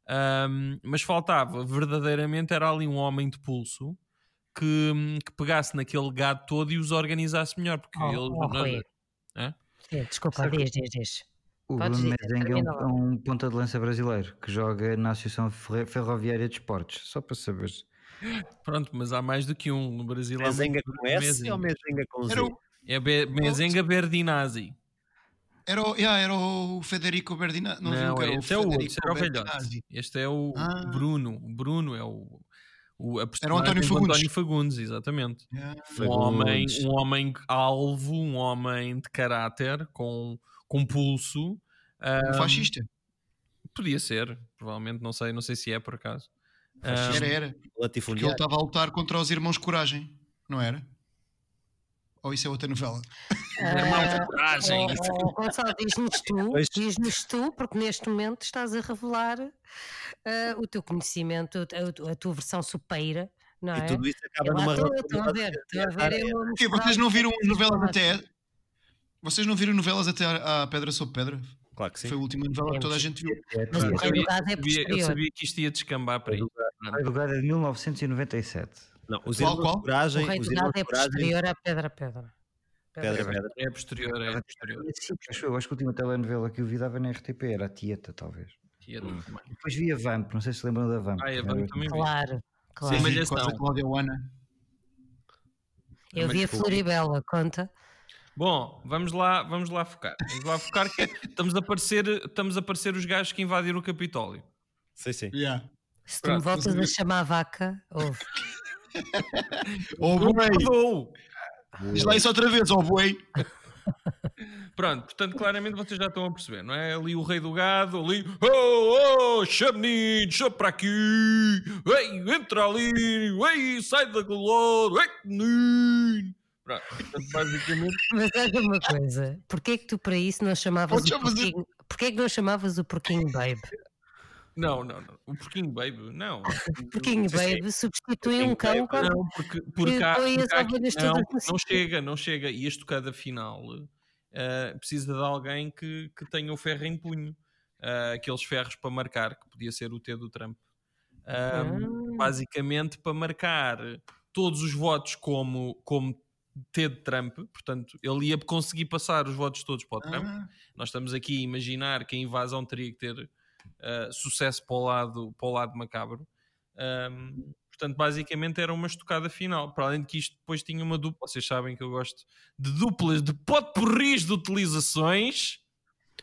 Ahm, mas faltava verdadeiramente, era ali um homem de pulso que, que pegasse naquele gado todo e os organizasse melhor, porque Oh, eles. oh, Rui. Hã? sim, desculpa, Sabe diz, diz, diz. O Podes Bruno Mezenga é um, é um ponta de lança brasileiro que joga na Associação Ferroviária de Esportes, só para saberes. Pronto, mas há mais do que um no Brasil. Mezenga com S Mezenga. ou Mezenga com Z? Era o, É Be- Mezenga Berdinazzi. Era o, yeah, era o Federico Berdinazzi. Não, Não, que era este é o outro, este era o velhote. Este é o Ah. Bruno. O Bruno é o, o a Era o António Fagundes. António Fagundes, exatamente. Yeah. Um homem, Fagundes. um homem alvo, um homem de caráter, com, com pulso. Um Ahm, fascista. Podia ser, provavelmente, não sei, não sei se é por acaso. Ahm, Era, era. Porque ele estava a lutar contra os irmãos Coragem, não era? Ou isso é outra novela? Irmãos de Ah, coragem. oh, oh, Gonçalo, diz-nos tu, diz-nos tu, porque neste momento estás a revelar ah, o teu conhecimento, a, a tua versão sopeira, não é? E tudo isso acaba Eu numa estou a ver, estou a ver. Porque vocês não viram novelas até. Vocês não viram novelas até à Pedra sobre Pedra? Claro que sim. Foi a última novela que toda a gente viu. É, Mas o é, Rei do Gado é Eu sabia, eu posterior. sabia que isto ia descambar para isso. o Rei do Gado é de 1997. Não, os Qual, qual? de coragem, O Rei os do de é posterior à Pedra Pedra. pedra, pedra. É posterior, é posterior. Sim, acho eu acho que a última telenovela que eu vi dava na RTP era a Tieta, talvez. Era também. Depois vi a Vamp, não sei se lembram da Vamp. Ah, é, Era- vamos também. Claro, claro. Sim, Malhação. com a Cláudia Oana. Eu Mas vi a. Floribela, conta. Bom, vamos lá, vamos lá focar. Vamos lá focar que estamos a parecer, estamos a parecer os gajos que invadiram o Capitólio. Sim, sim. Yeah. Se tu me Pronto, voltas a mas- chamar a vaca, ouve. Não boi! Diz lá isso outra vez, oh boi! [laughs] Pronto, portanto, claramente vocês já estão a perceber, não é? Ali o rei do gado, ali, oh, oh, chama menino, chama para aqui, ei, entra ali, ei, sai daquele lado, ei, menino. Pronto, portanto, basicamente, [laughs] Mas olha uma coisa, porquê é que tu para isso não chamavas Pode o porquinho? Porquê é que não chamavas o porquinho babe? Não, não, não, o porquinho baby, não. [laughs] Porquinho babe substitui um cão com... Não, porque, porque, há, põe as porque há- ovelhas não, não sítio. chega, não chega. E este tocado final eh, precisa de alguém que, que tenha o ferro em punho. Eh, aqueles ferros para marcar, que podia ser o T do Trump. Ah. Basicamente para marcar todos os votos como, como T de Trump, portanto, ele ia conseguir passar os votos todos para o Trump. Ah, Nós estamos aqui a imaginar que a invasão teria que ter uh, sucesso para o lado, para o lado macabro. Um, portanto, basicamente era uma estocada final. Para além de que isto depois tinha uma dupla. Vocês sabem que eu gosto de duplas de potpourris de utilizações.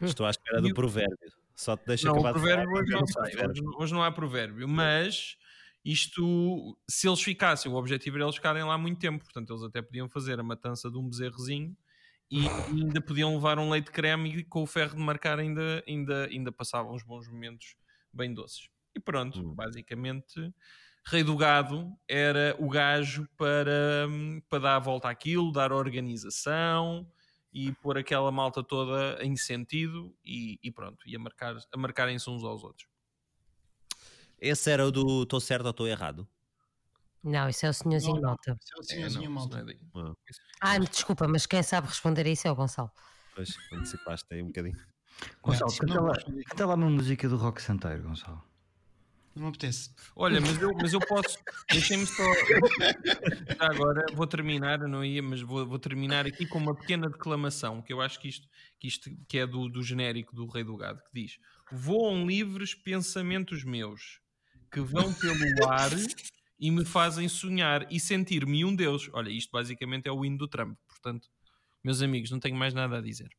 Estou à espera do provérbio. Só te deixa Não, acabar de provérbio falar, hoje não. Hoje, hoje não há provérbio. Mas isto, se eles ficassem, o objetivo era eles ficarem lá muito tempo. Portanto, eles até podiam fazer a matança de um bezerrozinho e ainda podiam levar um leite creme e com o ferro de marcar ainda, ainda, ainda passavam uns bons momentos bem doces. E pronto, Hum. basicamente, Rei do Gado era o gajo para, para dar a volta àquilo, dar organização e pôr aquela malta toda em sentido e, e pronto, e a, marcar, a marcarem-se uns aos outros. Esse era o do estou certo ou estou errado? Não, isso é o senhorzinho Não, não. nota. Isso é o É, senhorzinho não, isso malta. não é. Ah, me desculpa, mas quem sabe responder a isso é o Gonçalo. pois, antecipaste aí um bocadinho. [laughs] Gonçalo, Não, canta, não, lá, não. canta lá uma música do Rock Santeiro, Gonçalo. Não me apetece. Olha, mas eu, mas eu posso. Deixem-me só. Já agora vou terminar, eu não ia, mas vou, vou terminar aqui com uma pequena declamação, que eu acho que isto, que isto que é do, do genérico do Rei do Gado, que diz: Voam livres pensamentos meus, que vão pelo ar e me fazem sonhar e sentir-me um Deus. Olha, isto basicamente é o hino do Trump. Portanto, meus amigos, não tenho mais nada a dizer.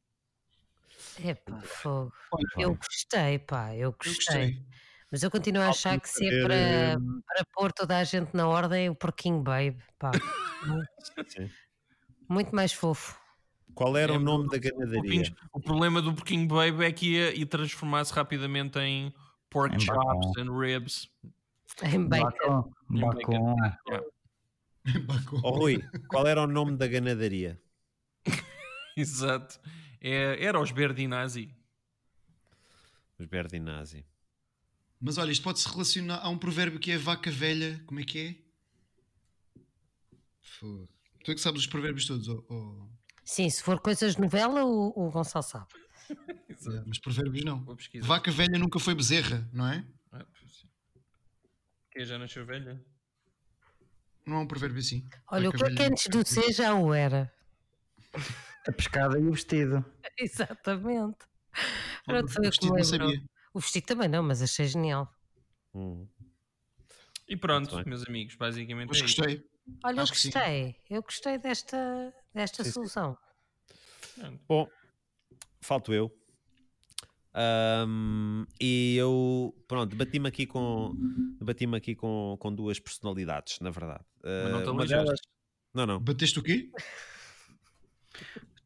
Epá, fogo. Olha, Eu gostei, pá, eu eu gostei. gostei. Mas eu continuo a achar que se é para, para pôr toda a gente na ordem, o porquinho babe, pá. [laughs] Sim. Muito mais fofo. Qual era É, o nome o- da O, ganadaria? O problema do Porquinho Baby é que ia, ia transformar-se rapidamente em pork Em chops and ribs. Em bacon. Bacon. Em Bacon. Bacon. Oh, Rui, qual era o nome da ganadaria? [laughs] Exato. É- era os Berdinazzi. Os Berdinazzi. Mas olha, isto pode-se relacionar. Há um provérbio que é vaca velha. Como é que é? Tu é que sabes os provérbios todos, oh, oh. Sim, se for coisas de novela, o, o Gonçalo sabe. [laughs] É, mas provérbios não. Vaca velha nunca foi bezerra, não é? É. Que já nasceu velha? Não há um provérbio assim. Olha, o Vaca que é que antes do ser já o era? A pescada e o vestido. [laughs] Exatamente. Olha, Pronto, foi o que me lembrou. O vestido também não, mas achei genial. Hum. E pronto, Muito bem. meus amigos, basicamente Mas é gostei. Olha, eu Acho sim. gostei. Eu gostei desta, desta Sim, sim. solução. Bom, falto eu. Ahm, e eu, pronto, debati-me aqui com debati-me aqui com, com duas personalidades, na verdade. Mas não te Ah, uma delas, não, não, Bateste o quê?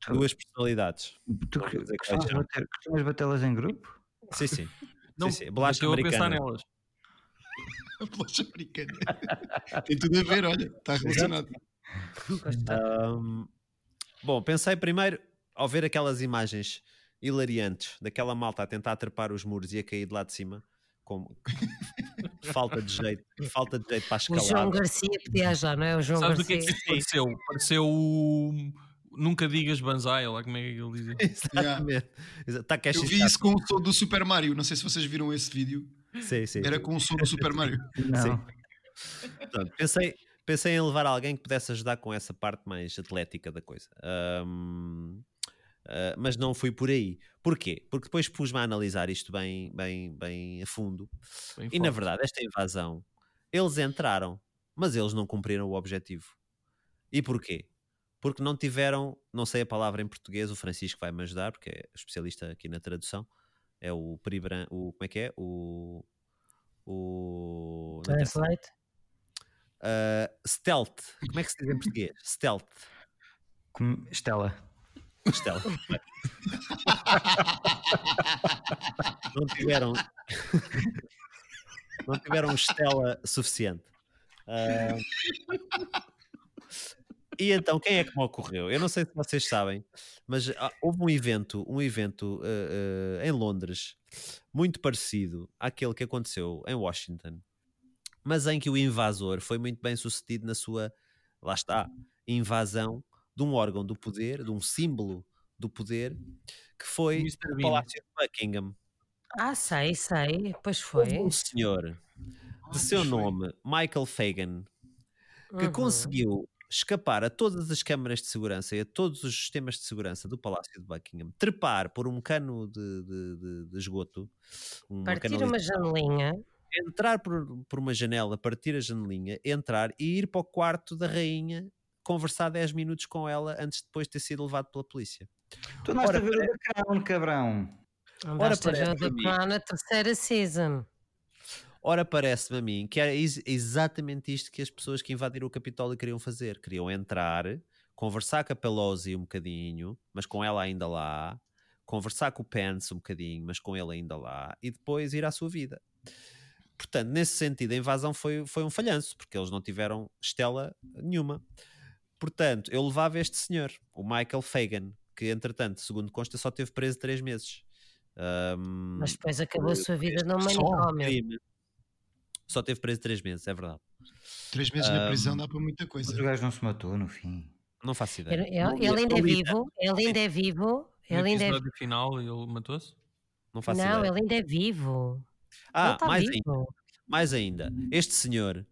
duas personalidades. Tu costumas bater- batê-las em grupo? Sim, sim. [laughs] Não, sim, sim. Bolacha bateu a pensar americana. nelas. A [laughs] bolacha americana. [laughs] Tem tudo a ver, olha. Está relacionado. Ahm, bom, pensei primeiro, ao ver aquelas imagens hilariantes daquela malta a tentar trepar os muros e a cair de lá de cima, como [laughs] falta de jeito, falta de jeito para a O João. Garcia podia já, não é? O João Sabes o que é Garcia. que isso pareceu? Pareceu o, Nunca digas banzai, lá como é que ele dizia. [laughs] Exatamente. Tá Takeshi Eu vi isso com o som do Super Mario. Não sei se vocês viram esse vídeo. Sim, sim. Era com o som do Super Mario. Não. Pensei, pensei em levar alguém que pudesse ajudar com essa parte mais atlética da coisa. Ahm, ah, mas não fui por aí. Porquê? Porque depois pus-me a analisar isto bem, bem, bem a fundo. Bem E na verdade, esta invasão, eles entraram, mas eles não cumpriram o objetivo. E porquê? Porque não tiveram, não sei a palavra em português, o Francisco vai me ajudar, porque é especialista aqui na tradução. É o peribran, o como é que é? O o. Translate. Uh, stealth. Como é que se diz em português? Stealth. Como- Estela. Stealth. [laughs] não tiveram. não tiveram estela suficiente. Ah, e então, quem é que me ocorreu? Eu não sei se vocês sabem, mas ah, houve um evento, um evento ah, ah, em Londres muito parecido àquele que aconteceu em Washington, mas em que o invasor foi muito bem sucedido na sua, lá está, invasão de um órgão do poder, de um símbolo do poder, que foi Mr. o. Palácio de Buckingham. Ah, sei, sei. Pois foi. um senhor de seu nome, Michael Fagan, que Uhum. conseguiu escapar a todas as câmaras de segurança e a todos os sistemas de segurança do Palácio de Buckingham, trepar por um cano de, de- de- de esgoto, uma Partir uma janelinha. entrar por, por uma janela, partir a janelinha, entrar e ir para o quarto da rainha, conversar 10 minutos com ela antes de depois ter sido levado pela polícia. Tu andaste Ora, a ver o The Crown, cabrão. Andaste a ver o parece The a. Crown na terceira season. Ora, parece-me a mim que era ex- exatamente isto que as pessoas que invadiram o Capitólio queriam fazer. Queriam entrar, conversar com a Pelosi um bocadinho, mas com ela ainda lá, conversar com o Pence um bocadinho, mas com ele ainda lá, e depois ir à sua vida. Portanto, nesse sentido, a invasão foi, foi um falhanço, porque eles não tiveram estela nenhuma. Portanto, eu levava este senhor, o Michael Fagan, que entretanto, segundo consta, só teve preso três meses. Ahm, Mas depois acabou a sua vida num Só? manicômio. crime. Só teve preso três meses, é verdade. Três meses na Ahm, prisão dá para muita coisa. Mas o gajo não se matou no fim. Não faço Ele, ideia. ele- Não li- ele ainda é não vivo. Ele ainda é vivo. No Ele ainda é final ele matou-se? Não faço Não, ideia. ele ainda é vivo. ele Ah, está mais ainda, vivo. mais ainda. Este senhor,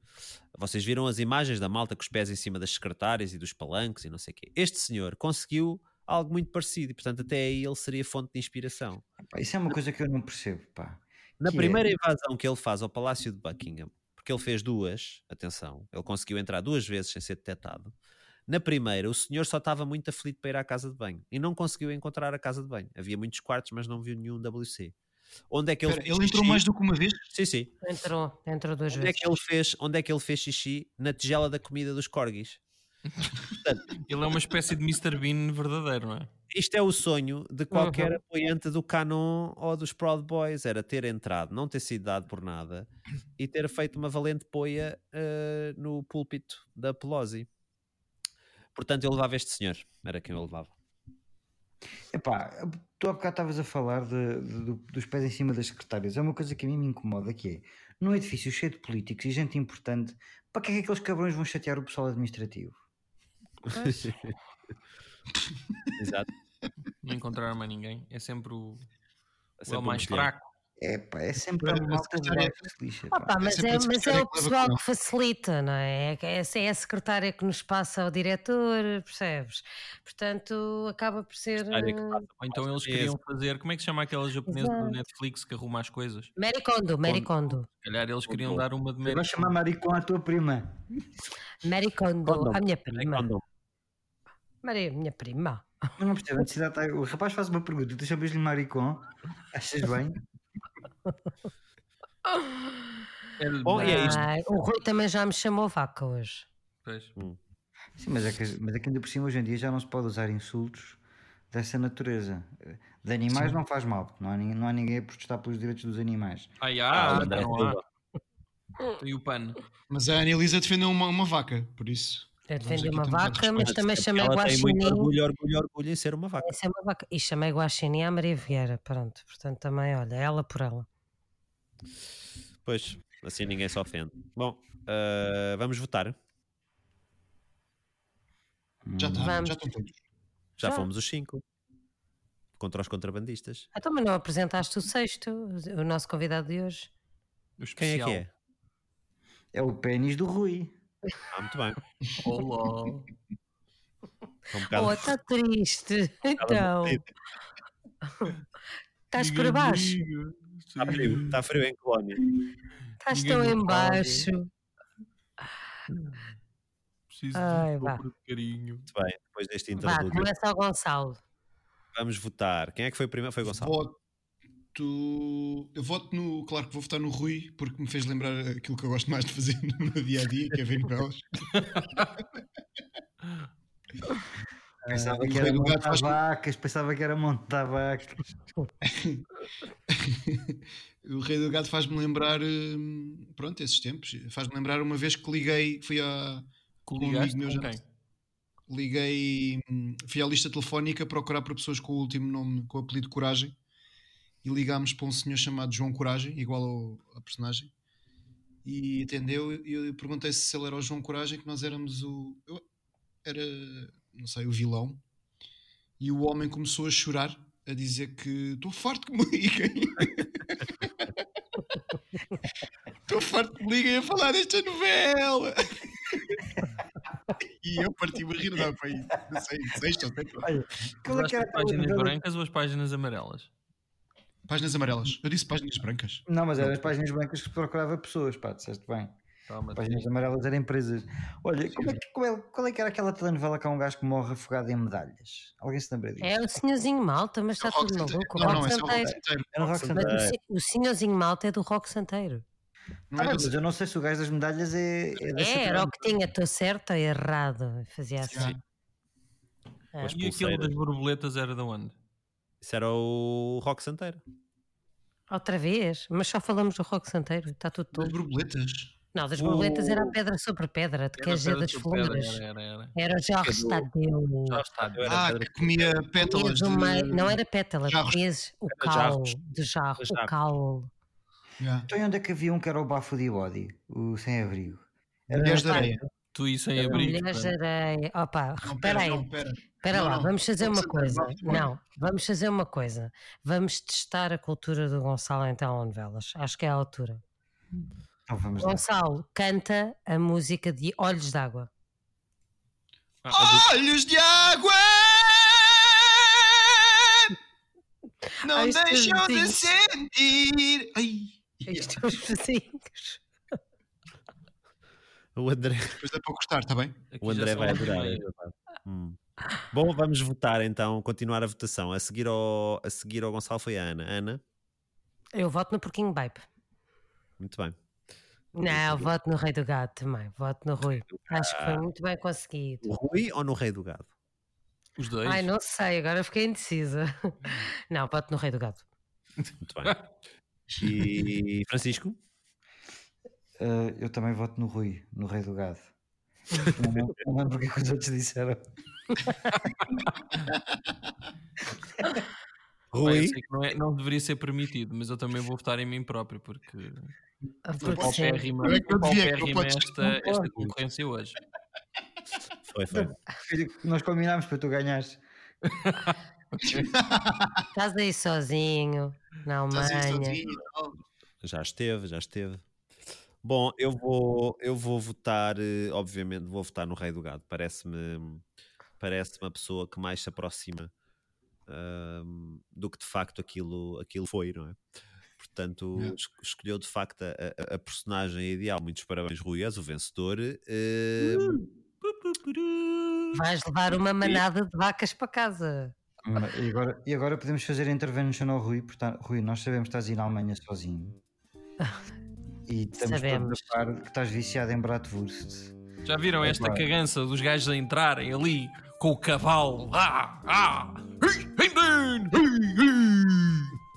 vocês viram as imagens da malta com os pés em cima das secretárias e dos palanques e não sei o quê. Este senhor conseguiu algo muito parecido e, portanto, até aí ele seria fonte de inspiração. Isso é uma coisa que eu não percebo, pá. Na Que é? primeira invasão que ele faz ao Palácio de Buckingham, porque ele fez duas, atenção, ele conseguiu entrar duas vezes sem ser detectado. Na primeira, o senhor só estava muito aflito para ir à casa de banho e não conseguiu encontrar a casa de banho. Havia muitos quartos, mas não viu nenhum WC. Onde é que ele Espera, fez ele entrou xixi? mais do que uma vez? Sim, sim. Entrou, entrou duas Onde é vezes. que ele fez, onde é que ele fez xixi? Na tigela da comida dos corgis. [laughs] Ele é uma espécie de Mr. Bean verdadeiro, não é? Isto é o sonho de qualquer Uhum. apoiante do Canon ou dos Proud Boys, era ter entrado, não ter sido dado por nada e ter feito uma valente poia eh, no púlpito da Pelosi. Portanto, eu levava este senhor, era quem eu levava. Epá, tu há bocado estavas a falar de- de- do- dos pés em cima das secretárias. É uma coisa que a mim me incomoda, que é, num edifício cheio de políticos e gente importante, para que é que aqueles cabrões vão chatear o pessoal administrativo? [laughs] Exato. Não encontraram mais ninguém. É sempre o, o Sempre um mais mexilhão. É fraco. pá, é sempre A malta de que se lixa. Pá. pá, mas, é, mas é o pessoal que facilita, não é? É é a secretária que nos passa ao diretor, percebes? Portanto, acaba por ser. Eh, passa Ou então eles queriam fazer. Como é que se chama aquela japonesa do Exato. Netflix que arruma as coisas? Mary Kondo, Mary Kondo. Se calhar eles queriam dar uma de Eu Mary vou chamar Maricón à tua prima. Mary Kondo, Kondo. a minha É prima. Maria, minha prima. Mas não percebo, a necessidade está- o rapaz faz uma pergunta, tu chamas-lhe Maricón, achas bem? Bom, e é isto. O Rui também já me chamou vaca hoje. Pois. Sim, mas é, que, mas é que ainda por cima hoje em dia já não se pode usar insultos dessa natureza. De animais não faz mal, porque não há, ninguém, não há ninguém a protestar pelos direitos dos animais. Ai, Ah, ah, o André não há. Silva. E o pano. Mas a Anelisa defendeu uma, uma vaca, por isso. Eu Vamos defendi aqui uma um vaca, mas também chamei Ela tem muito guaxinim. orgulho, orgulho, orgulho em ser uma vaca. É uma vaca. E chamei guaxinim à Maria Vieira. Pronto, portanto também, olha, ela por ela. Pois, assim ninguém se ofende. Bom, eh, vamos votar. Já, Hum. tá, Vamos. já estão todos. Já, Já. fomos os cinco. Contra os contrabandistas. Então, mas não apresentaste o sexto, o nosso convidado de hoje. O Quem é especial. que é? É o pênis do Rui. Ah, muito bem. Olá. Está um bocado- Oh, está triste. bocado Então, estás para baixo. Está frio. Está frio em Colónia. Estás tão em baixo. Preciso Ai, de um vá. pouco de carinho. Muito bem. Depois deste Vá, interlúdio. começa o Gonçalo. Vamos votar. Quem é que foi primeiro? Foi o Gonçalo. Voto. Eu voto no. Claro que vou votar no Rui, porque me fez lembrar aquilo que eu gosto mais de fazer [laughs] no meu dia a dia, que é ver novelas. [laughs] Pensava o que era faz- montar vacas, pensava que era montar vacas. [laughs] o Rei do Gado faz-me lembrar. hum, Pronto, esses tempos. Faz-me lembrar uma vez que liguei. Fui a. Com um amigo meu já. Liguei. hum, Fui à lista telefónica procurar por pessoas com o último nome, com o apelido Coragem. E ligámos para um senhor chamado João Coragem, igual ao, à personagem. E atendeu. E eu perguntei se ele era o João Coragem, que nós éramos o. eu- era. Não sei, o vilão. E o homem começou a chorar, a dizer que estou farto que me liguem. [laughs] Estou farto que me liguem a falar desta novela. [laughs] e eu parti-me a rir, não, foi, não sei, sexta ou qual é Usaste que era as páginas brancas ou as páginas amarelas? Páginas amarelas. Eu disse páginas brancas. Não, mas eram as páginas brancas que procurava pessoas, pá, disseste bem. Toma, As páginas amarelas eram empresas. Olha, como é que- qual, é, qual é que era aquela telenovela que há um gajo que morre afogado em medalhas? Alguém se lembra disso? É o senhorzinho Malta, mas está É o Rock tudo maluco. O Não, Rock não, é o Rock Santeiro. O senhorzinho Malta é do Rock Santeiro. Não Ah, era mas eu não sei se o gajo das medalhas é. é É, era o que tinha, estou certo ou errado. Fazia assim. Sim. É. As E aquilo das borboletas era de onde? Isso era o Rock Santeiro. Outra vez, mas só falamos do Rock Santeiro, está tudo das todo. borboletas. Não, das borboletas era a O- pedra sobre pedra, de Era queijo pedra das flores. Era, era, era. Era o Jorge Tadeu. Era Ah, que comia pétalas de... meio- Não era pétala, comias o Era caule jarros. de jarro, Era o caule. Yeah. Então, e onde é que havia um que era o Bafo de Body, o sem-abrigo? Era Mulheres de areia. Tu e sem abrigo. Mulheres areia. Opa, Não, espera pera, aí. não, pera. Espera Não, lá, não. vamos fazer uma coisa. Não, vamos fazer uma coisa. Vamos testar a cultura do Gonçalo em telenovelas. Acho que é a altura. Então vamos lá. Gonçalo canta a música de Olhos d'Água. Ah, a do- Olhos de água não Ai, estes deixam de sentir. Ai. É os vizinhos. O André, Depois é para gostar, está bem? aqui o André vai adorar. é. Hum. Bom, vamos votar então, continuar a votação. A seguir ao, a seguir ao Gonçalo foi a Ana. Ana, Eu voto no Porquinho Babe. muito bem. Não, voto no Rei do Gado também. Voto no Rui. Acho que foi muito bem conseguido. O Rui ou no Rei do Gado? Os dois. Ai, não sei, agora fiquei indecisa. [laughs] Não, voto no Rei do Gado. Muito bem. E Francisco? Uh, eu também voto no Rui, no Rei do Gado. Não lembro- não lembro o que é que os outros disseram. [laughs] Rui? eu sei que não, é- não deveria ser permitido, mas eu também vou votar em mim próprio porque Ah, foi Porque é esta, concorrência hoje. Foi, foi. Nós combinámos para tu ganhares. Estás aí sozinho, na Alemanha. sozinho. Já esteve, já esteve. Bom, eu vou, eu vou votar, eh, obviamente, vou votar no Rei do Gado. Parece-me parece uma pessoa que mais se aproxima ahm, do que de facto aquilo, aquilo foi, não é? Portanto, escolheu de facto a, a- a personagem ideal. Muitos parabéns, Rui, és o vencedor. Ahm, Vais levar uma manada de vacas para casa. E agora, e agora podemos fazer a intervention ao Rui. Portanto, Rui, nós sabemos que estás aí na Alemanha sozinho. [laughs] E estamos Sabemos. todos a par que estás viciado em Bratwurst. Já viram esta claro. cagança dos gajos a entrarem ali com o cavalo? Ah, ah.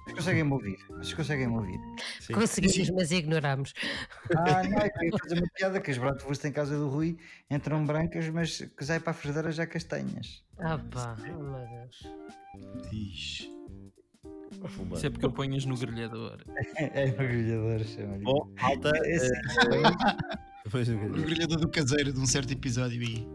Vocês conseguem-me ouvir? Vocês conseguem-me ouvir? sim. Conseguimos, mas ignoramos. Ah, não, é eu ia fazer uma piada que as Bratwurst em casa do Rui entram brancas, mas que sai para a frigideira já castanhas. Ah pá, oh meu Deus. Pumba. Isso é porque eu ponhas no grelhador. [laughs] É mergulhador, chama-lhe. Bom, malta. Esse- eh, [laughs] O grelhador do caseiro de um certo episódio aí.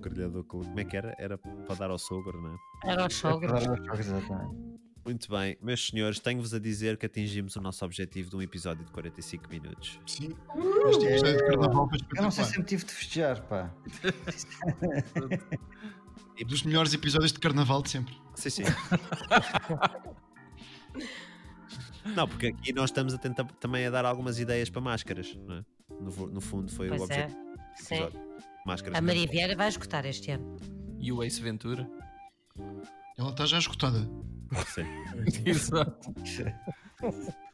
grelhador, com- como é que era? Era para dar ao sogro, não é? Era os sogros. Exatamente. Muito bem, meus senhores, tenho-vos a dizer que atingimos o nosso objetivo de um episódio de 45 minutos. Sim. Este episódio de carnaval foi Eu não sei espetacular. se eu tive de festejar, pá. [laughs] Dos melhores episódios de carnaval de sempre. Sim, sim. Não, porque aqui nós estamos a tentar também a dar algumas ideias para máscaras, não é? No, no fundo foi o Pois é. objetivo do Sim. Máscaras A Maria Vieira vai escutar este ano. E o Ace Ventura. Ela está já esgotada. Sim. [laughs] Exato. [laughs]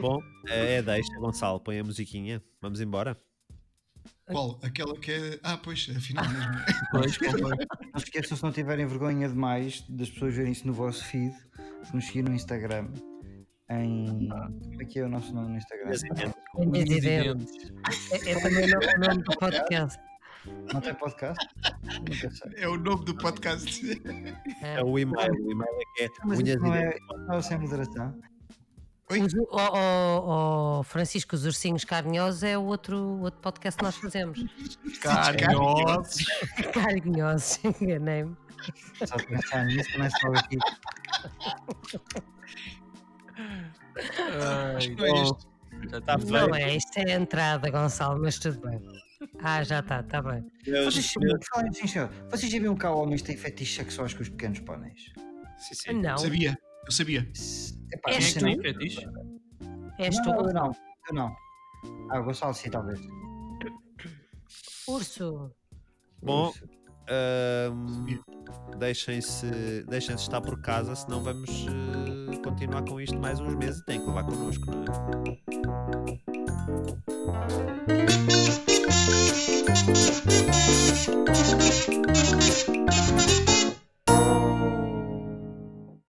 Bom, é, é deixa, Gonçalo, põe a musiquinha. Vamos embora. Qual? Aquela que é. Ah, pois, afinal mesmo. Pois, concordo. [laughs] Não se esqueçam, se não tiverem vergonha demais das pessoas verem isso no vosso feed, nos seguir no Instagram. Em. Como é que é o nosso nome no Instagram? Unhas e dentes. É, é também o nome- do podcast. Não tem podcast? É o nome do podcast. É o e-mail. O e-mail é que é Mas unhas não e é, não é sem moderação. Os- O, o- o Francisco, os Ursinhos Carinhosos é o outro, outro podcast que nós fazemos. Carinhosos. Carinhosos, [laughs] enganei-me. Só pensar nisso, começa logo aqui. Ai, Não é isto. já Tá tive- Não é, isto é a entrada, Gonçalo, mas tudo bem. Ah, já está, está bem. Meus- Vocês, já viram que há homens que têm fetiches sexuais com os pequenos pôneis? Sim, sim. Não, Eu sabia. Eu sabia. Epá, És tu? não- Tem fetiche? és não, tu, não, eu não, eu não. Ah, o Gonçalo sim, talvez. Urso. Bom, Deixem-se deixem estar por casa, senão vamos uh, continuar com isto mais uns meses tem que levar connosco, não é?